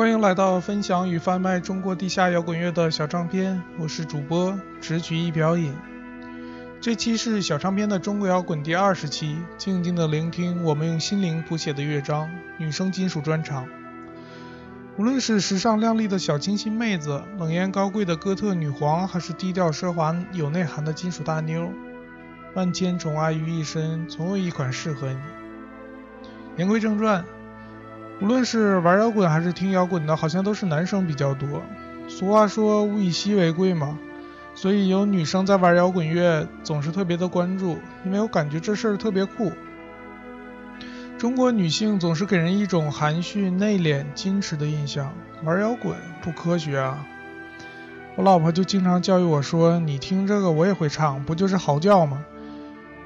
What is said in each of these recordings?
欢迎来到分享与贩卖中国地下摇滚乐的小唱片，我是主播直取一瓢饮。这期是小唱片的中国摇滚第二十期，静静的聆听我们用心灵谱写的乐章——女生金属专场。无论是时尚靓丽的小清新妹子，冷艳高贵的哥特女皇，还是低调奢华有内涵的金属大妞，万千宠爱于一身，总有一款适合你。言归正传。无论是玩摇滚还是听摇滚的，好像都是男生比较多。俗话说物以稀为贵嘛，所以有女生在玩摇滚乐，总是特别的关注，因为我感觉这事儿特别酷。中国女性总是给人一种含蓄、内敛、矜持的印象，玩摇滚不科学啊！我老婆就经常教育我说：“你听这个我也会唱，不就是嚎叫吗？”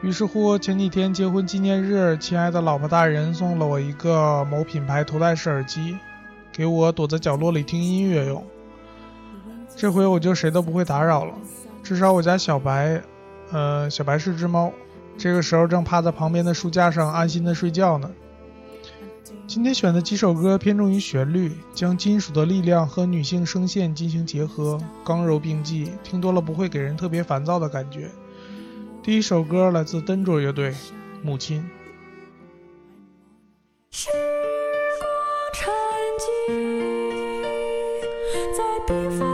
于是乎，前几天结婚纪念日，亲爱的老婆大人送了我一个某品牌头戴式耳机，给我躲在角落里听音乐用。这回我就谁都不会打扰了，至少我家小白，呃，小白是只猫，这个时候正趴在旁边的书架上安心的睡觉呢。今天选的几首歌偏重于旋律，将金属的力量和女性声线进行结合，刚柔并济，听多了不会给人特别烦躁的感觉。第一首歌来自登卓乐队，《母亲》。时光沉寂在地方。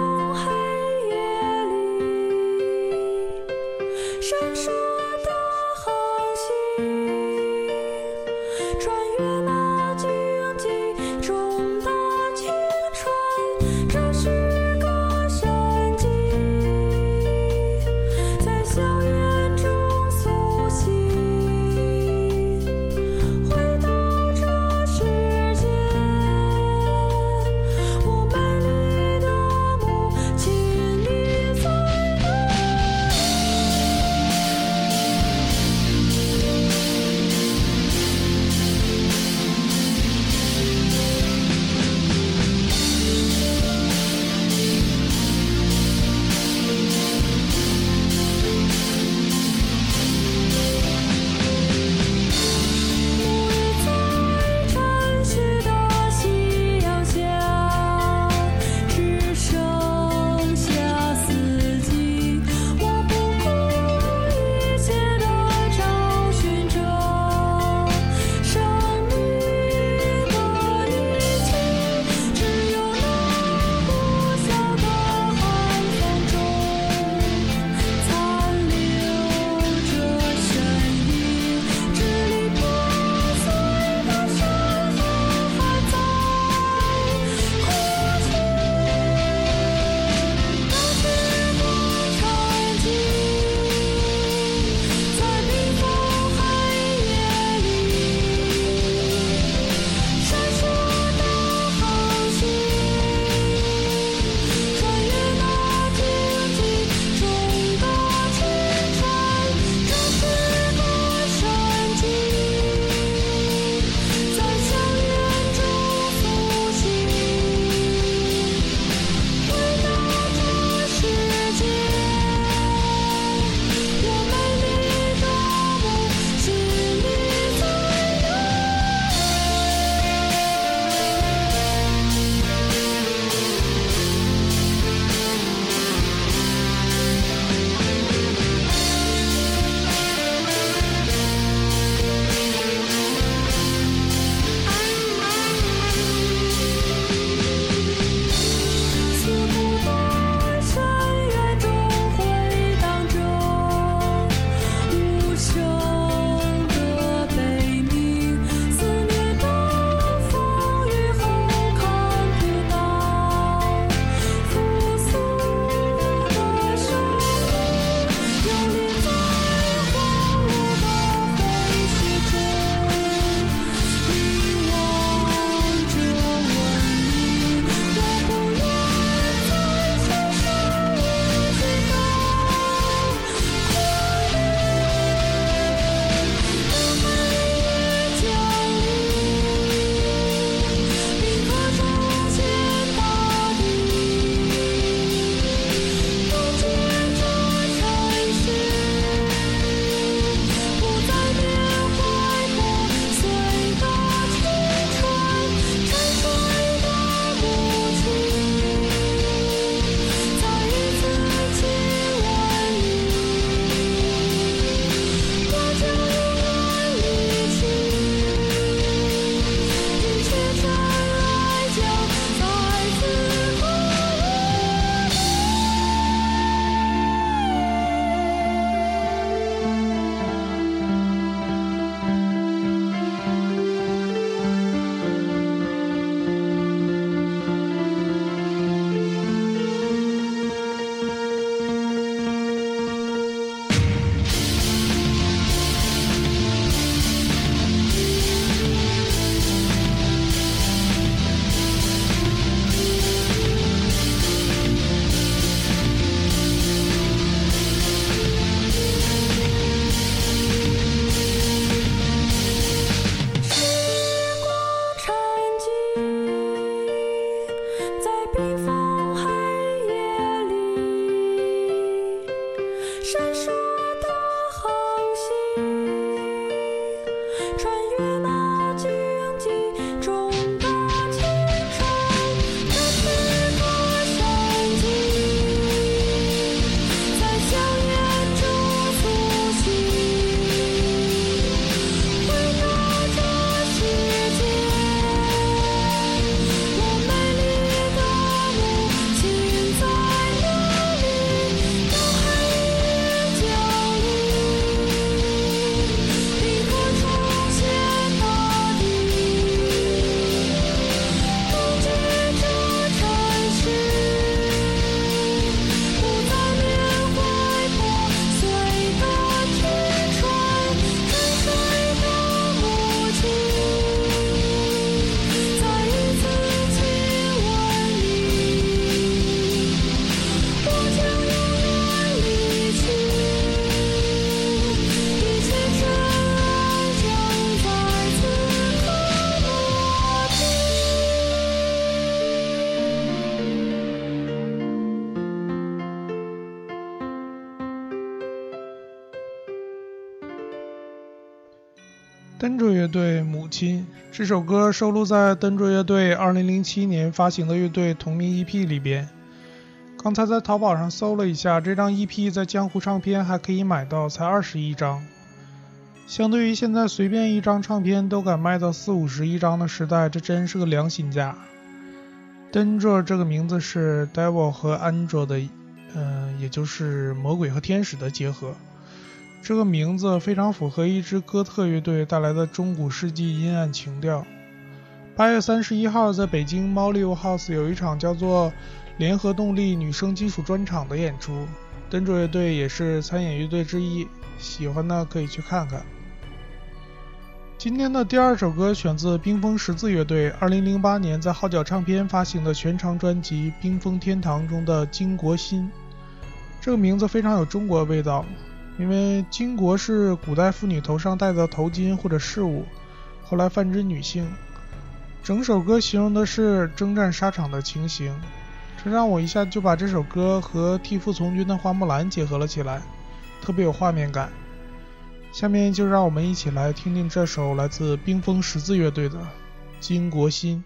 登卓乐队《母亲》这首歌收录在登卓乐队2007年发行的乐队同名 EP 里边。刚才在淘宝上搜了一下，这张 EP 在江湖唱片还可以买到，才二十一张。相对于现在随便一张唱片都敢卖到四五十一张的时代，这真是个良心价。登卓这个名字是 Devil 和 Angel 的，嗯，也就是魔鬼和天使的结合。这个名字非常符合一支哥特乐队带来的中古世纪阴暗情调。八月三十一号，在北京猫 live house 有一场叫做“联合动力女生金属专场”的演出，登卓乐队也是参演乐队之一，喜欢的可以去看看。今天的第二首歌选自冰封十字乐队二零零八年在号角唱片发行的全长专辑《冰封天堂》中的《巾帼心》，这个名字非常有中国味道。因为巾帼是古代妇女头上戴的头巾或者饰物，后来泛指女性。整首歌形容的是征战沙场的情形，这让我一下就把这首歌和替父从军的花木兰结合了起来，特别有画面感。下面就让我们一起来听听这首来自冰封十字乐队的《巾帼心》。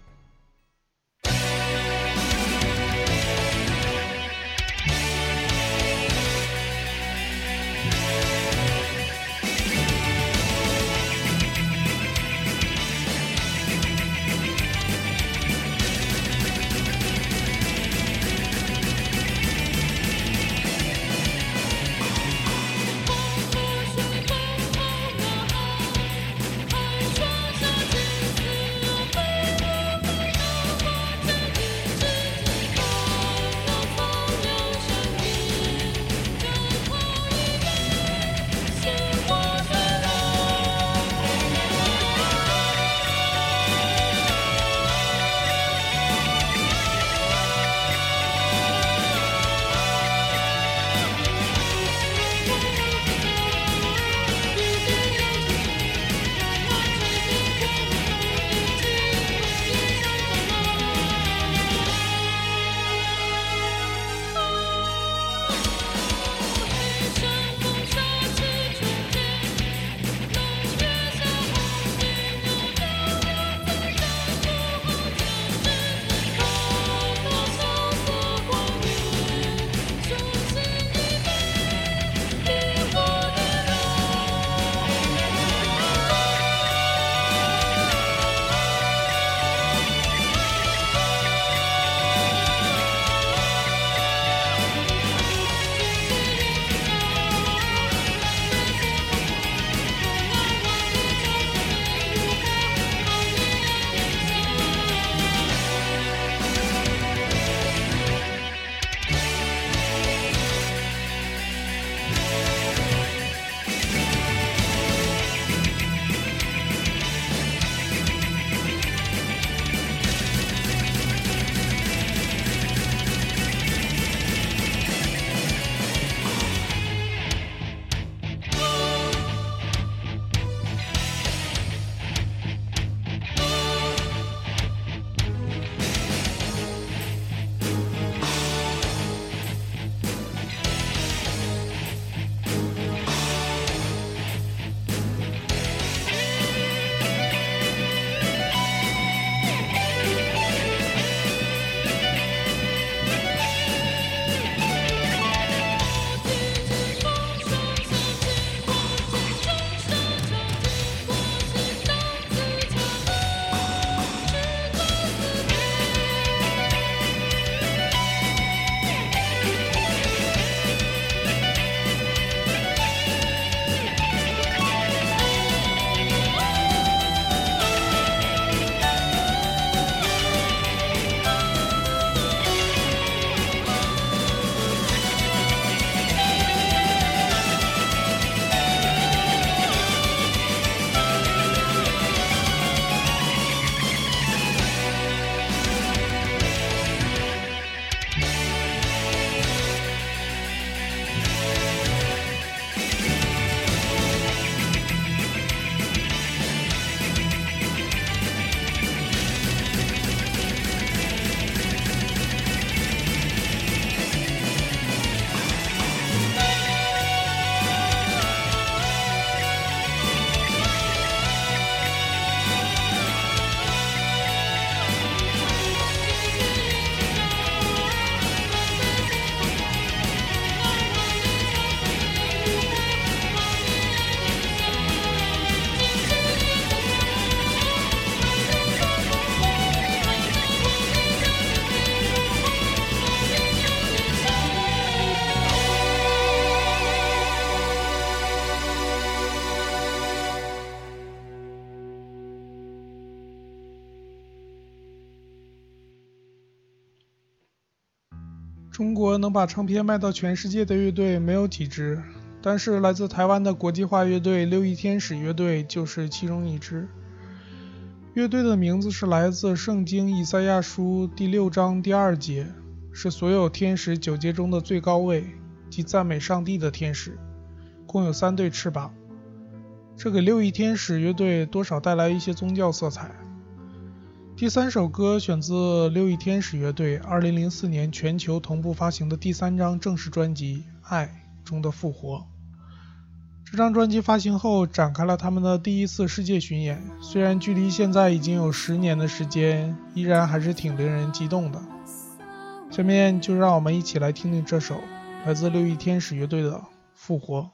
中国能把唱片卖到全世界的乐队没有几支，但是来自台湾的国际化乐队六翼天使乐队就是其中一支。乐队的名字是来自《圣经以赛亚书》第六章第二节，是所有天使九节中的最高位，即赞美上帝的天使，共有三对翅膀。这给六翼天使乐队多少带来一些宗教色彩。第三首歌选自六翼天使乐队2004年全球同步发行的第三张正式专辑《爱》中的《复活》。这张专辑发行后，展开了他们的第一次世界巡演。虽然距离现在已经有十年的时间，依然还是挺令人激动的。下面就让我们一起来听听这首来自六翼天使乐队的《复活》。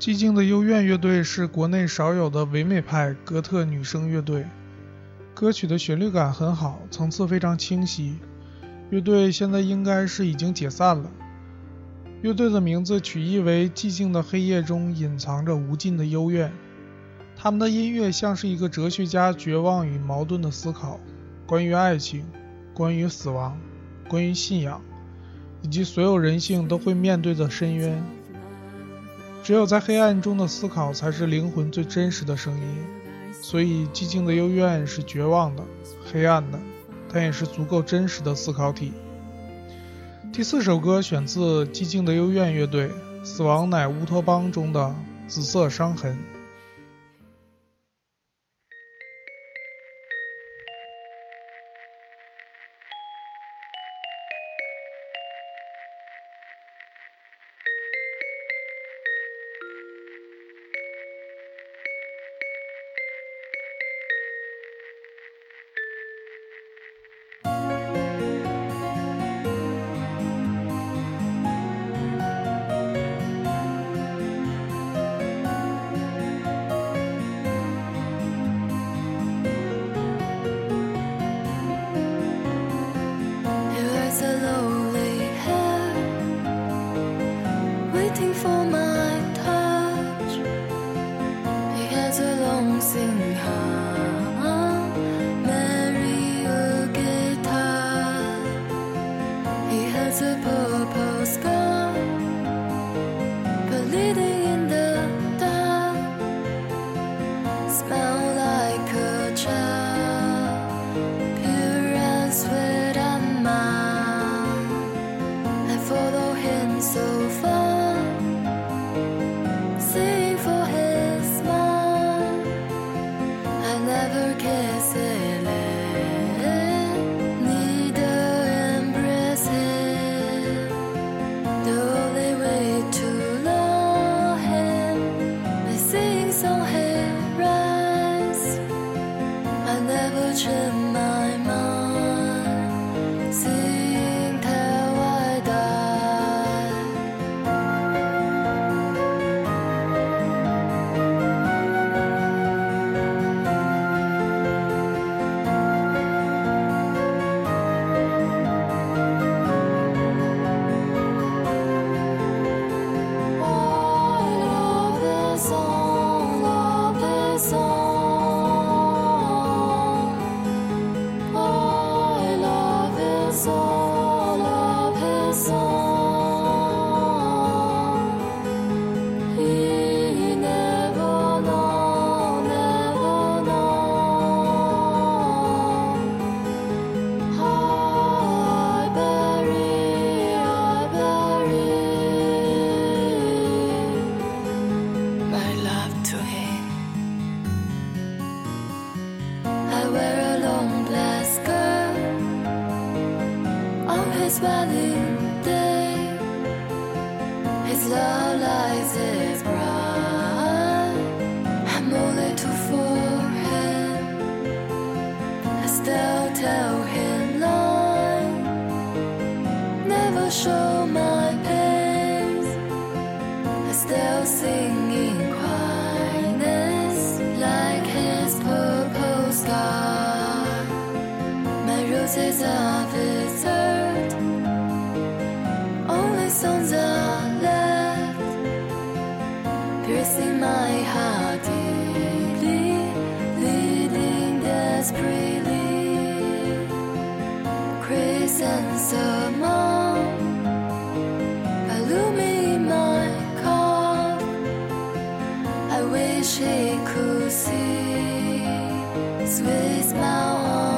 寂静的幽怨乐队是国内少有的唯美派哥特女声乐队，歌曲的旋律感很好，层次非常清晰。乐队现在应该是已经解散了。乐队的名字取意为寂静的黑夜中隐藏着无尽的幽怨。他们的音乐像是一个哲学家绝望与矛盾的思考，关于爱情，关于死亡，关于信仰，以及所有人性都会面对的深渊。只有在黑暗中的思考，才是灵魂最真实的声音。所以，寂静的幽怨是绝望的、黑暗的，但也是足够真实的思考体。第四首歌选自寂静的幽怨乐队《死亡乃乌托邦》中的《紫色伤痕》。so far Écousser, Swiss Mountain.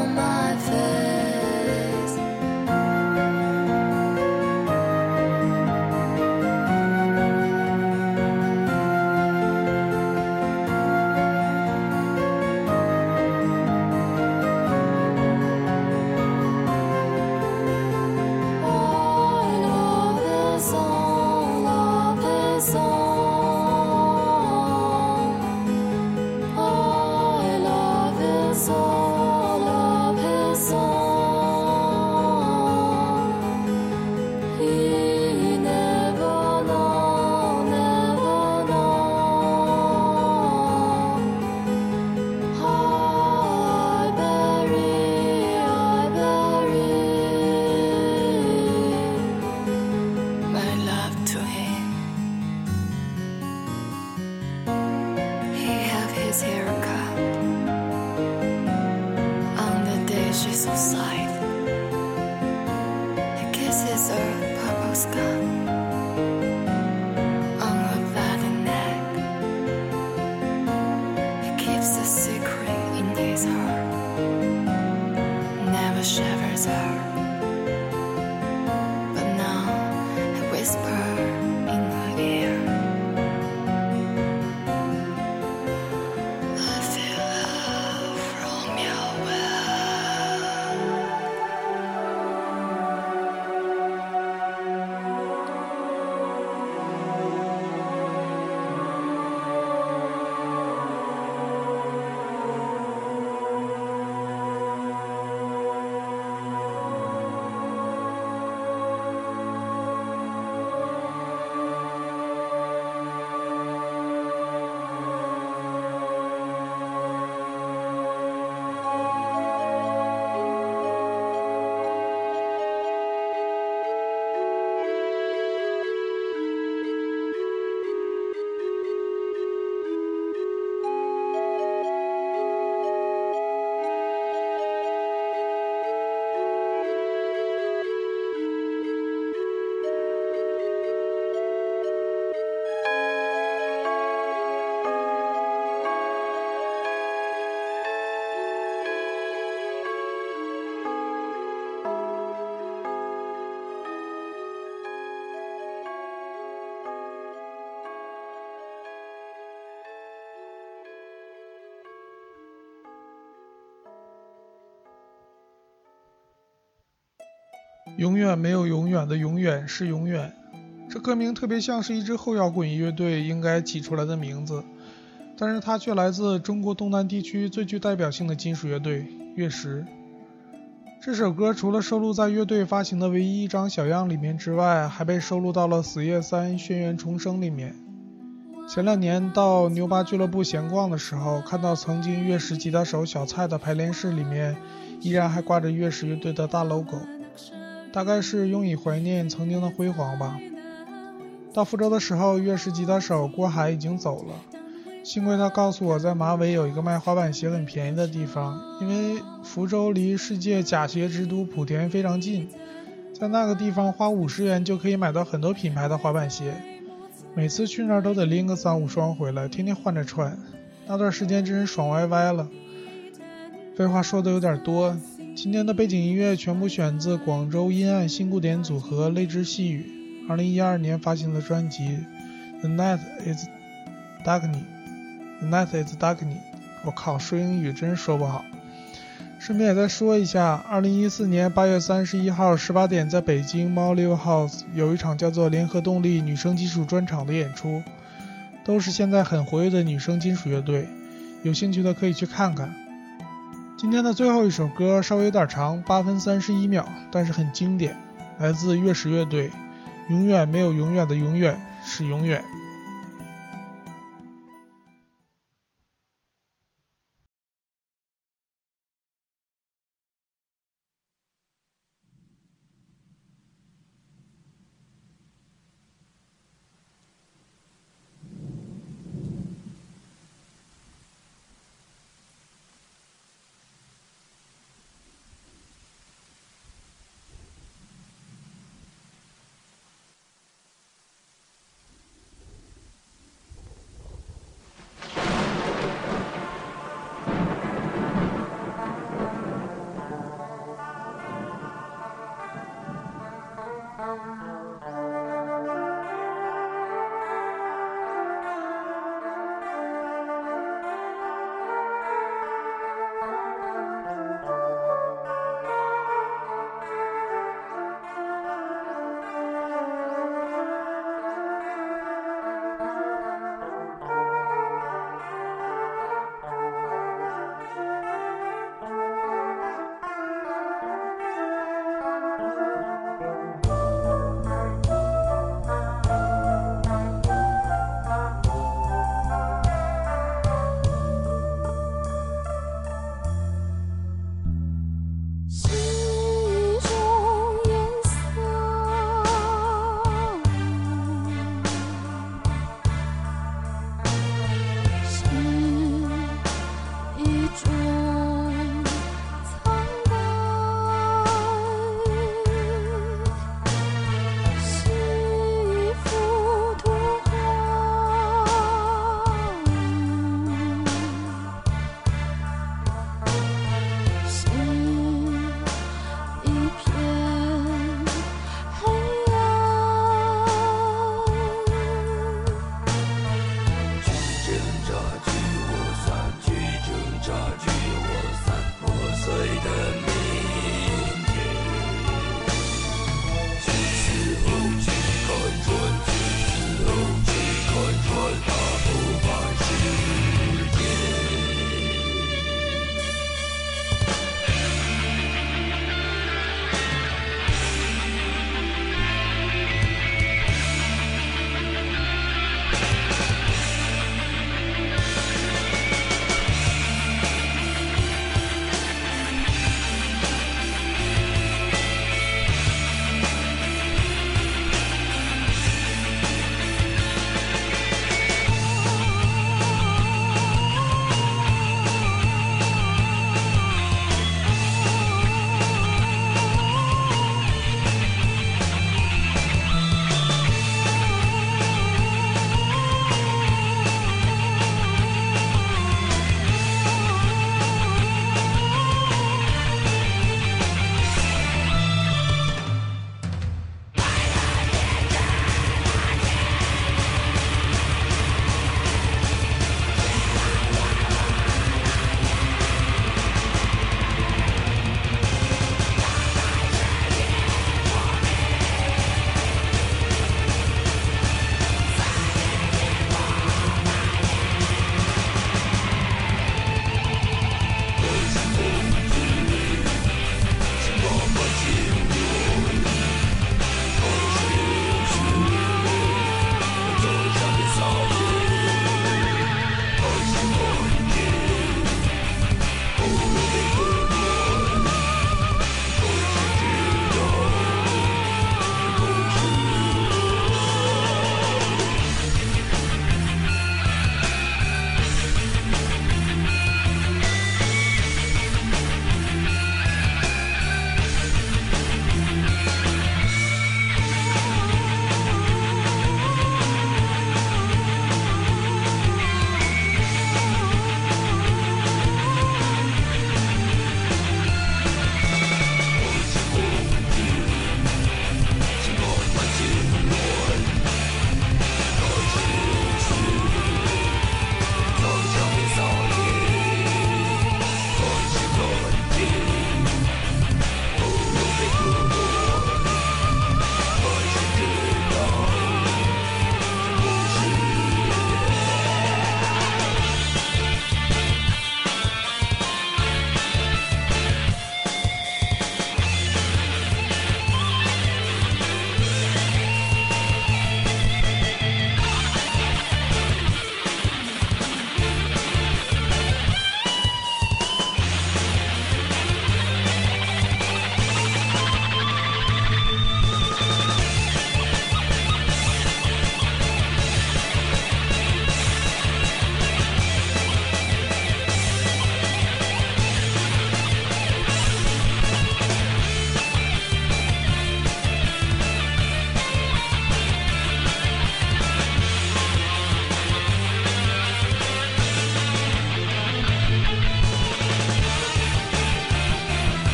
永远没有永远的永远是永远，这歌名特别像是一支后摇滚乐队应该起出来的名字，但是它却来自中国东南地区最具代表性的金属乐队月食。这首歌除了收录在乐队发行的唯一一张小样里面之外，还被收录到了《死夜三轩辕重生》里面。前两年到牛巴俱乐部闲逛的时候，看到曾经月食吉他手小蔡的排练室里面，依然还挂着月食乐队的大 logo。大概是用以怀念曾经的辉煌吧。到福州的时候，乐师吉他手郭海已经走了，幸亏他告诉我在马尾有一个卖滑板鞋很便宜的地方，因为福州离世界假鞋之都莆田非常近，在那个地方花五十元就可以买到很多品牌的滑板鞋，每次去那儿都得拎个三五双回来，天天换着穿，那段时间真是爽歪歪了。废话说的有点多。今天的背景音乐全部选自广州阴暗新古典组合泪之细雨二零一二年发行的专辑《The Night Is Darkening》。The Night Is Darkening。我靠，说英语真说不好。顺便也再说一下，二零一四年八月三十一号十八点，在北京猫 Live House 有一场叫做“联合动力女生金属专场”的演出，都是现在很活跃的女生金属乐队，有兴趣的可以去看看。今天的最后一首歌稍微有点长，八分三十一秒，但是很经典，来自乐史乐队，《永远没有永远的永远是永远》。